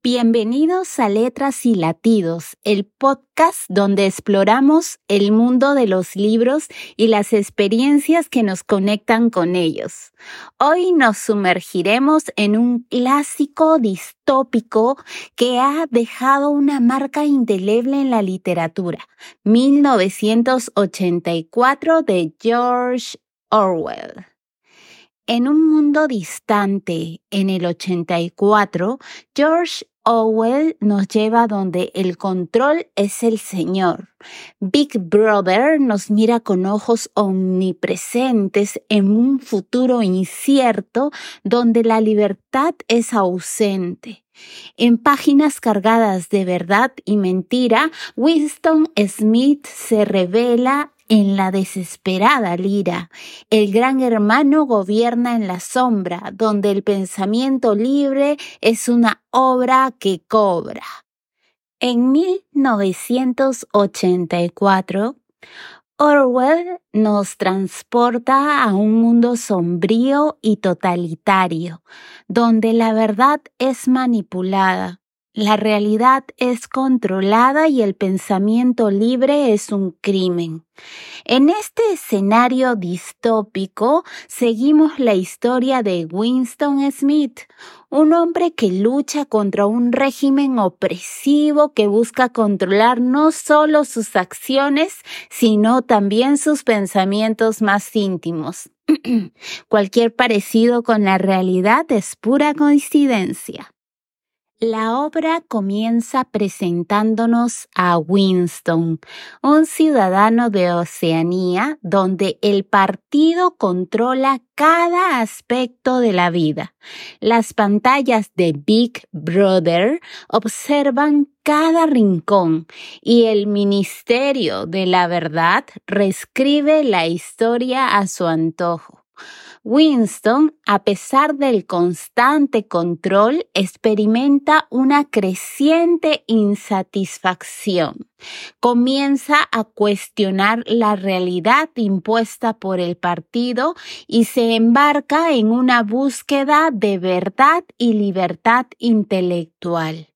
Bienvenidos a Letras y Latidos, el podcast donde exploramos el mundo de los libros y las experiencias que nos conectan con ellos. Hoy nos sumergiremos en un clásico distópico que ha dejado una marca indeleble en la literatura, 1984 de George Orwell. En un mundo distante, en el 84, George Orwell nos lleva donde el control es el Señor. Big Brother nos mira con ojos omnipresentes en un futuro incierto donde la libertad es ausente. En páginas cargadas de verdad y mentira, Winston Smith se revela en la desesperada lira. El gran hermano gobierna en la sombra, donde el pensamiento libre es una obra que cobra. En 1984, Orwell nos transporta a un mundo sombrío y totalitario, donde la verdad es manipulada, la realidad es controlada y el pensamiento libre es un crimen. En este escenario distópico seguimos la historia de Winston Smith, un hombre que lucha contra un régimen opresivo que busca controlar no solo sus acciones, sino también sus pensamientos más íntimos. Cualquier parecido con la realidad es pura coincidencia. La obra comienza presentándonos a Winston, un ciudadano de Oceanía donde el partido controla cada aspecto de la vida. Las pantallas de Big Brother observan cada rincón y el Ministerio de la Verdad reescribe la historia a su antojo. Winston, a pesar del constante control, experimenta una creciente insatisfacción. Comienza a cuestionar la realidad impuesta por el partido y se embarca en una búsqueda de verdad y libertad intelectual.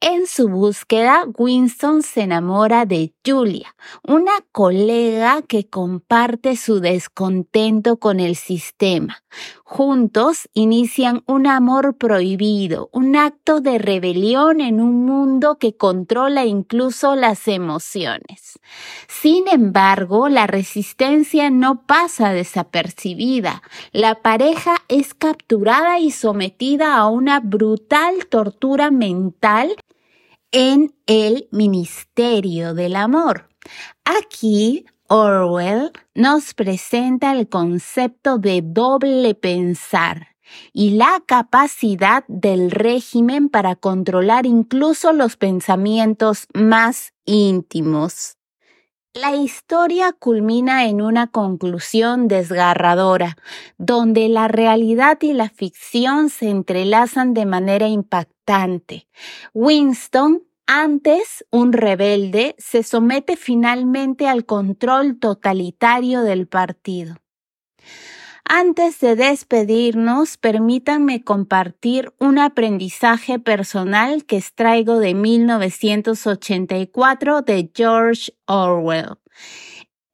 En su búsqueda, Winston se enamora de Julia, una colega que comparte su descontento con el sistema. Juntos inician un amor prohibido, un acto de rebelión en un mundo que controla incluso las emociones. Sin embargo, la resistencia no pasa desapercibida. La pareja es capturada y sometida a una brutal tortura mental en el Ministerio del Amor. Aquí Orwell nos presenta el concepto de doble pensar y la capacidad del régimen para controlar incluso los pensamientos más íntimos. La historia culmina en una conclusión desgarradora, donde la realidad y la ficción se entrelazan de manera impactante. Winston, antes un rebelde, se somete finalmente al control totalitario del partido. Antes de despedirnos, permítanme compartir un aprendizaje personal que extraigo de 1984 de George Orwell.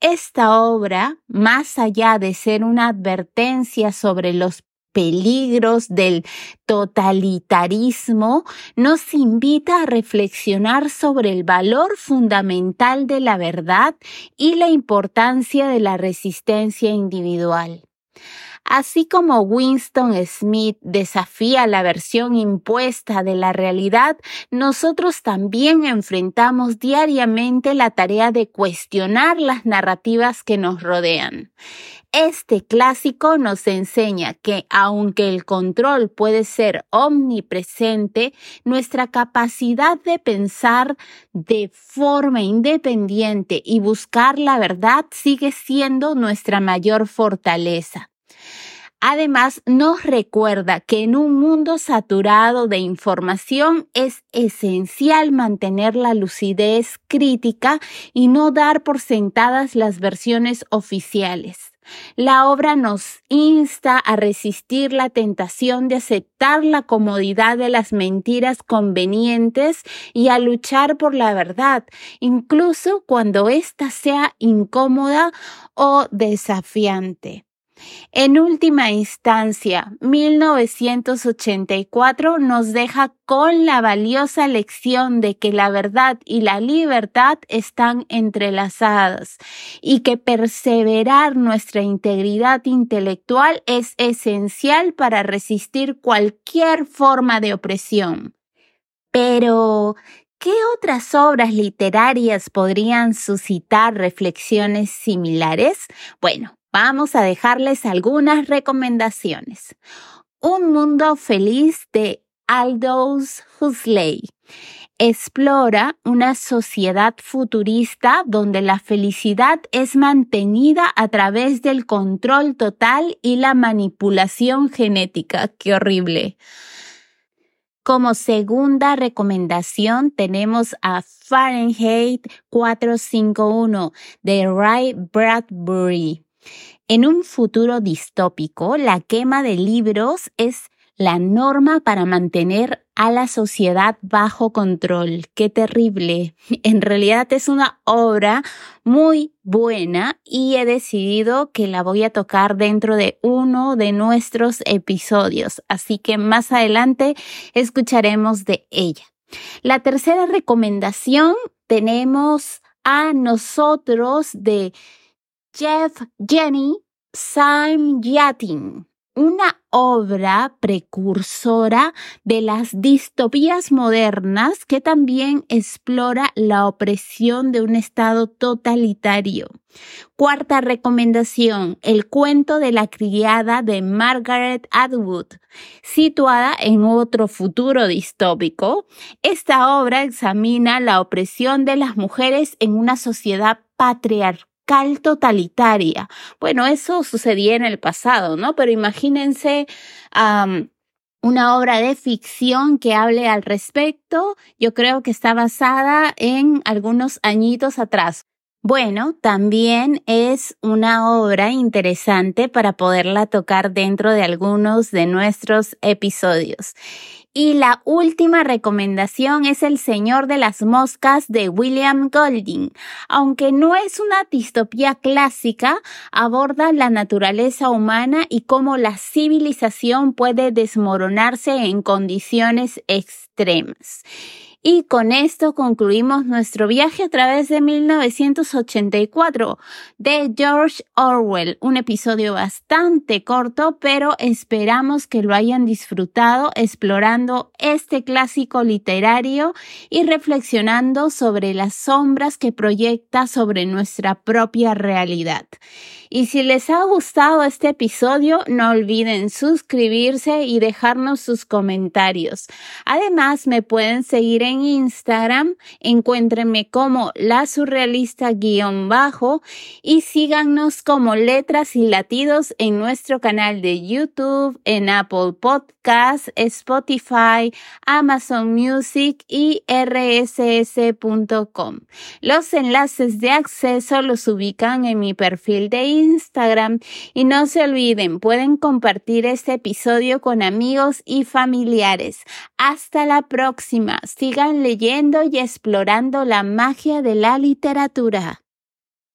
Esta obra, más allá de ser una advertencia sobre los peligros del totalitarismo, nos invita a reflexionar sobre el valor fundamental de la verdad y la importancia de la resistencia individual. Así como Winston Smith desafía la versión impuesta de la realidad, nosotros también enfrentamos diariamente la tarea de cuestionar las narrativas que nos rodean. Este clásico nos enseña que aunque el control puede ser omnipresente, nuestra capacidad de pensar de forma independiente y buscar la verdad sigue siendo nuestra mayor fortaleza. Además, nos recuerda que en un mundo saturado de información es esencial mantener la lucidez crítica y no dar por sentadas las versiones oficiales. La obra nos insta a resistir la tentación de aceptar la comodidad de las mentiras convenientes y a luchar por la verdad, incluso cuando ésta sea incómoda o desafiante. En última instancia, 1984 nos deja con la valiosa lección de que la verdad y la libertad están entrelazadas y que perseverar nuestra integridad intelectual es esencial para resistir cualquier forma de opresión. Pero, ¿Qué otras obras literarias podrían suscitar reflexiones similares? Bueno, vamos a dejarles algunas recomendaciones. Un mundo feliz de Aldous Huxley explora una sociedad futurista donde la felicidad es mantenida a través del control total y la manipulación genética. Qué horrible. Como segunda recomendación tenemos a Fahrenheit 451 de Ray Bradbury. En un futuro distópico, la quema de libros es la norma para mantener a la sociedad bajo control. Qué terrible. En realidad es una obra muy buena y he decidido que la voy a tocar dentro de uno de nuestros episodios. Así que más adelante escucharemos de ella. La tercera recomendación tenemos a nosotros de Jeff Jenny Sam Yatin, una obra precursora de las distopías modernas que también explora la opresión de un Estado totalitario. Cuarta recomendación, el cuento de la criada de Margaret Atwood, situada en otro futuro distópico. Esta obra examina la opresión de las mujeres en una sociedad patriarcal totalitaria. Bueno, eso sucedía en el pasado, ¿no? Pero imagínense una obra de ficción que hable al respecto. Yo creo que está basada en algunos añitos atrás. Bueno, también es una obra interesante para poderla tocar dentro de algunos de nuestros episodios. Y la última recomendación es El Señor de las Moscas de William Golding. Aunque no es una distopía clásica, aborda la naturaleza humana y cómo la civilización puede desmoronarse en condiciones extremas. Y con esto concluimos nuestro viaje a través de 1984 de George Orwell, un episodio bastante corto, pero esperamos que lo hayan disfrutado explorando este clásico literario y reflexionando sobre las sombras que proyecta sobre nuestra propia realidad. Y si les ha gustado este episodio, no olviden suscribirse y dejarnos sus comentarios. Además, me pueden seguir en Instagram, encuéntrenme como la surrealista guion bajo y síganos como letras y latidos en nuestro canal de YouTube, en Apple Podcasts, Spotify, Amazon Music y rss.com. Los enlaces de acceso los ubican en mi perfil de Instagram Instagram y no se olviden, pueden compartir este episodio con amigos y familiares. Hasta la próxima. Sigan leyendo y explorando la magia de la literatura.